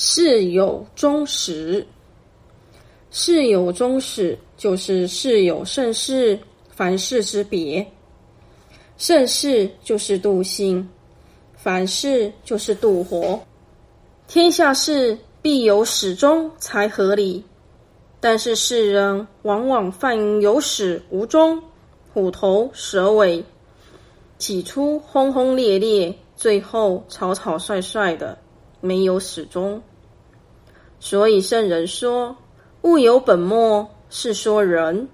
事有终始。事有终始，就是事有盛世，凡事之别。盛世就是度心，凡事就是度活。天下事必有始终才合理，但是世人往往犯有始无终、虎头蛇尾，起初轰轰烈烈，最后草草率率的，没有始终。所以圣人说。物有本末，是说人；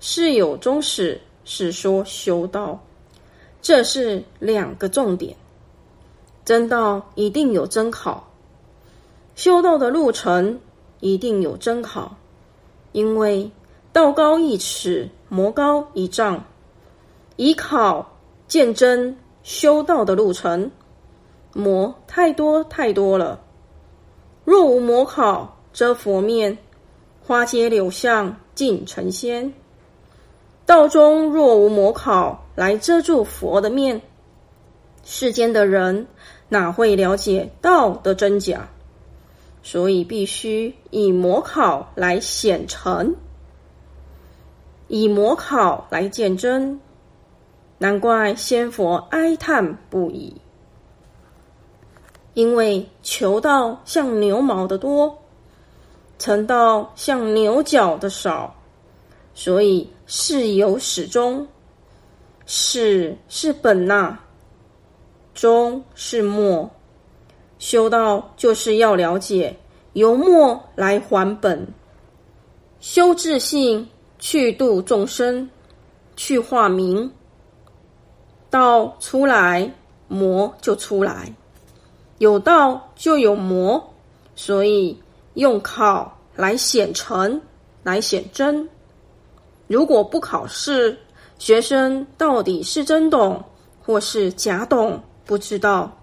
事有终始，是说修道。这是两个重点。真道一定有真考，修道的路程一定有真考，因为道高一尺，魔高一丈。以考见真，修道的路程，魔太多太多了。若无魔考，遮佛面。花街柳巷尽成仙，道中若无魔考来遮住佛的面，世间的人哪会了解道的真假？所以必须以魔考来显成，以魔考来见真。难怪仙佛哀叹不已，因为求道像牛毛的多。成道像牛角的少，所以事有始终。始是本呐，终是末。修道就是要了解由末来还本，修自性，去度众生，去化名。道出来，魔就出来；有道就有魔，所以。用考来显成，来显真。如果不考试，学生到底是真懂或是假懂，不知道。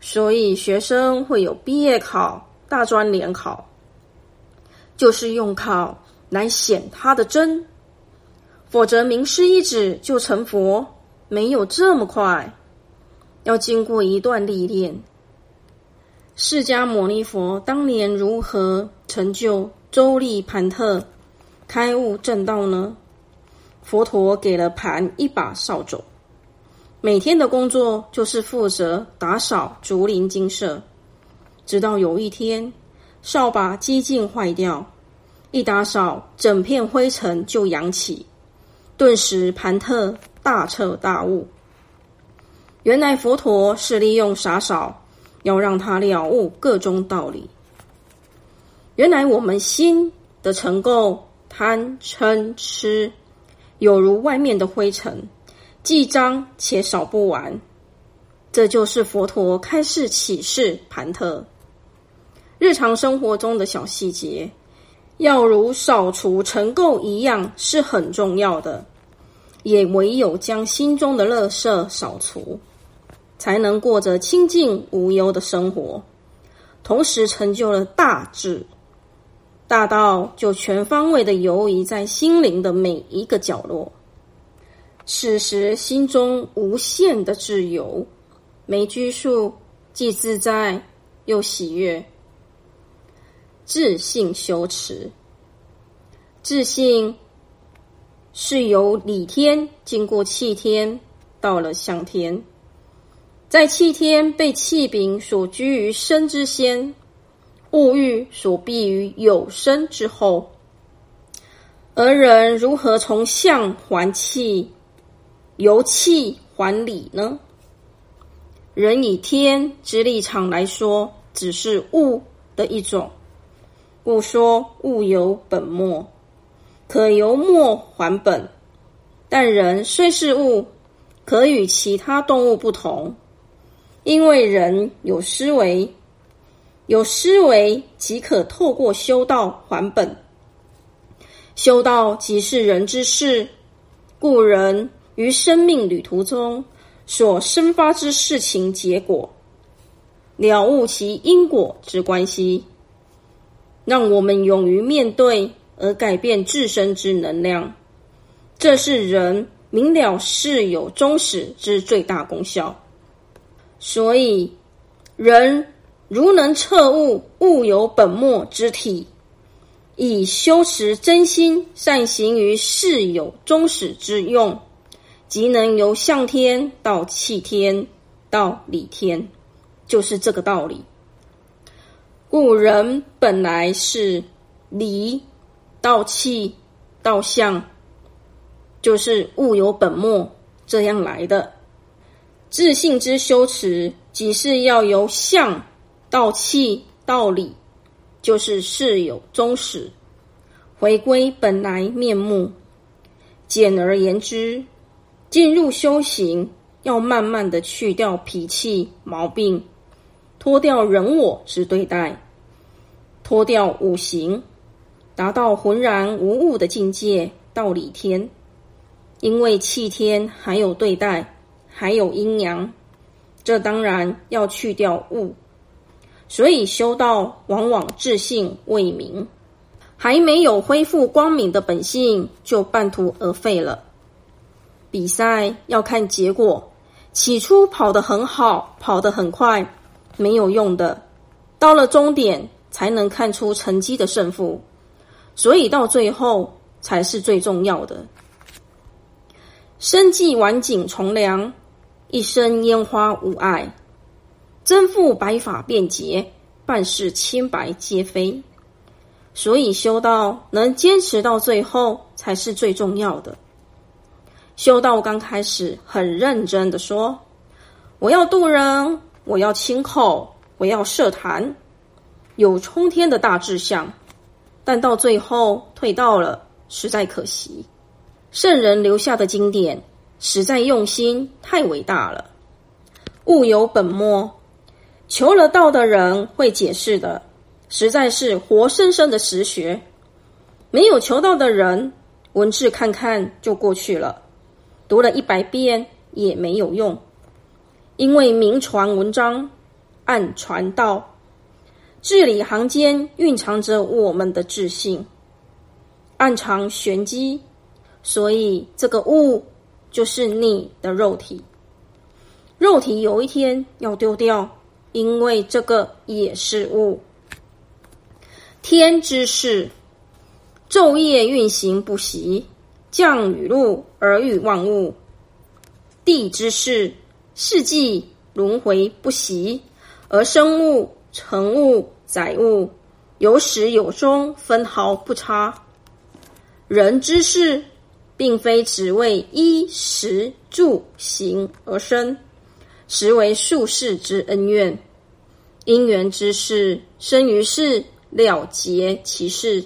所以学生会有毕业考、大专联考，就是用考来显他的真。否则名师一指就成佛，没有这么快，要经过一段历练。释迦牟尼佛当年如何成就周利盘特开悟正道呢？佛陀给了盘一把扫帚，每天的工作就是负责打扫竹林精舍。直到有一天，扫把几近坏掉，一打扫，整片灰尘就扬起，顿时盘特大彻大悟，原来佛陀是利用洒扫。要让他了悟各中道理。原来我们心的尘垢、贪嗔痴，有如外面的灰尘，既脏且扫不完。这就是佛陀开示启示盘特，日常生活中的小细节，要如扫除尘垢一样，是很重要的。也唯有将心中的垃圾扫除。才能过着清净无忧的生活，同时成就了大智。大道就全方位的游移在心灵的每一个角落。此时心中无限的自由，没拘束，既自在又喜悦。自信修持，自信是由理天经过气天，到了向天。在气天被气柄所居于身之先，物欲所避于有生之后，而人如何从相还气，由气还理呢？人以天之立场来说，只是物的一种，故说物有本末，可由末还本。但人虽是物，可与其他动物不同。因为人有思维，有思维即可透过修道还本。修道即是人之事，故人于生命旅途中所生发之事情结果，了悟其因果之关系，让我们勇于面对而改变自身之能量。这是人明了事有终始之最大功效。所以，人如能彻悟物有本末之体，以修持真心善行于事有终始之用，即能由相天到气天到理天，就是这个道理。故人本来是理到气到相，就是物有本末这样来的。自信之修持，即是要由相。到气到理，就是事有终始，回归本来面目。简而言之，进入修行，要慢慢的去掉脾气毛病，脱掉人我之对待，脱掉五行，达到浑然无物的境界，道理天。因为气天还有对待，还有阴阳，这当然要去掉物。所以修道往往自信未明，还没有恢复光明的本性，就半途而废了。比赛要看结果，起初跑得很好，跑得很快，没有用的。到了终点，才能看出成绩的胜负。所以到最后才是最重要的。生计晚景从良，一生烟花无碍。真复白发便捷，办事清白皆非。所以修道能坚持到最后才是最重要的。修道刚开始很认真的说：“我要渡人，我要清口，我要设坛，有冲天的大志向。”但到最后退道了，实在可惜。圣人留下的经典，实在用心太伟大了。物有本末。求了道的人会解释的，实在是活生生的实学。没有求道的人，文字看看就过去了，读了一百遍也没有用。因为明传文章，暗传道，字里行间蕴藏着我们的自信，暗藏玄机。所以这个物就是你的肉体，肉体有一天要丢掉。因为这个也是物，天之事，昼夜运行不息，降雨露而育万物；地之事，四季轮回不息，而生物、成物、载物，有始有终，分毫不差。人之事，并非只为衣食住行而生。实为术士之恩怨，因缘之事生于世，了结其事。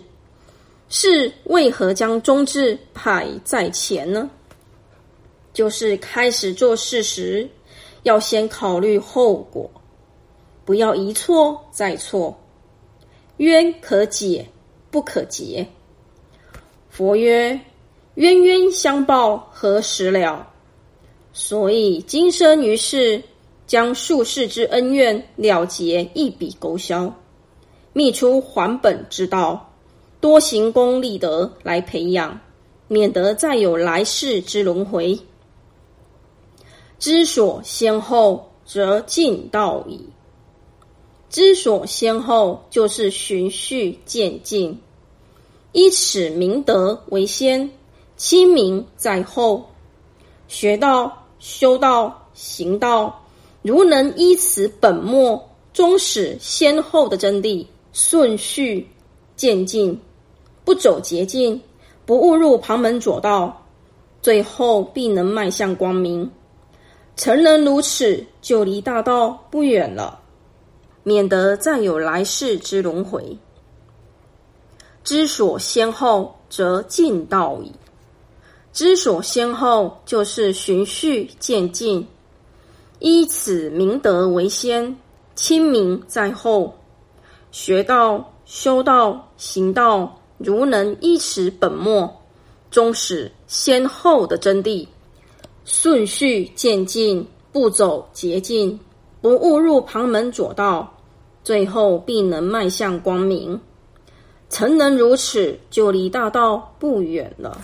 是为何将终志排在前呢？就是开始做事时，要先考虑后果，不要一错再错。冤可解，不可结。佛曰：冤冤相报何时了？所以今生于世，将术士之恩怨了结，一笔勾销，觅出还本之道，多行功立德来培养，免得再有来世之轮回。知所先后，则近道矣。知所先后，就是循序渐进，依此明德为先，亲民在后，学道。修道行道，如能依此本末终始先后的真谛，顺序渐进，不走捷径，不误入旁门左道，最后必能迈向光明。成人如此，就离大道不远了，免得再有来世之轮回。知所先后，则近道矣。知所先后，就是循序渐进，依此明德为先，亲民在后。学道、修道、行道，如能依此本末，终始先后的真谛，顺序渐进，不走捷径，不误入旁门左道，最后必能迈向光明。诚能如此，就离大道不远了。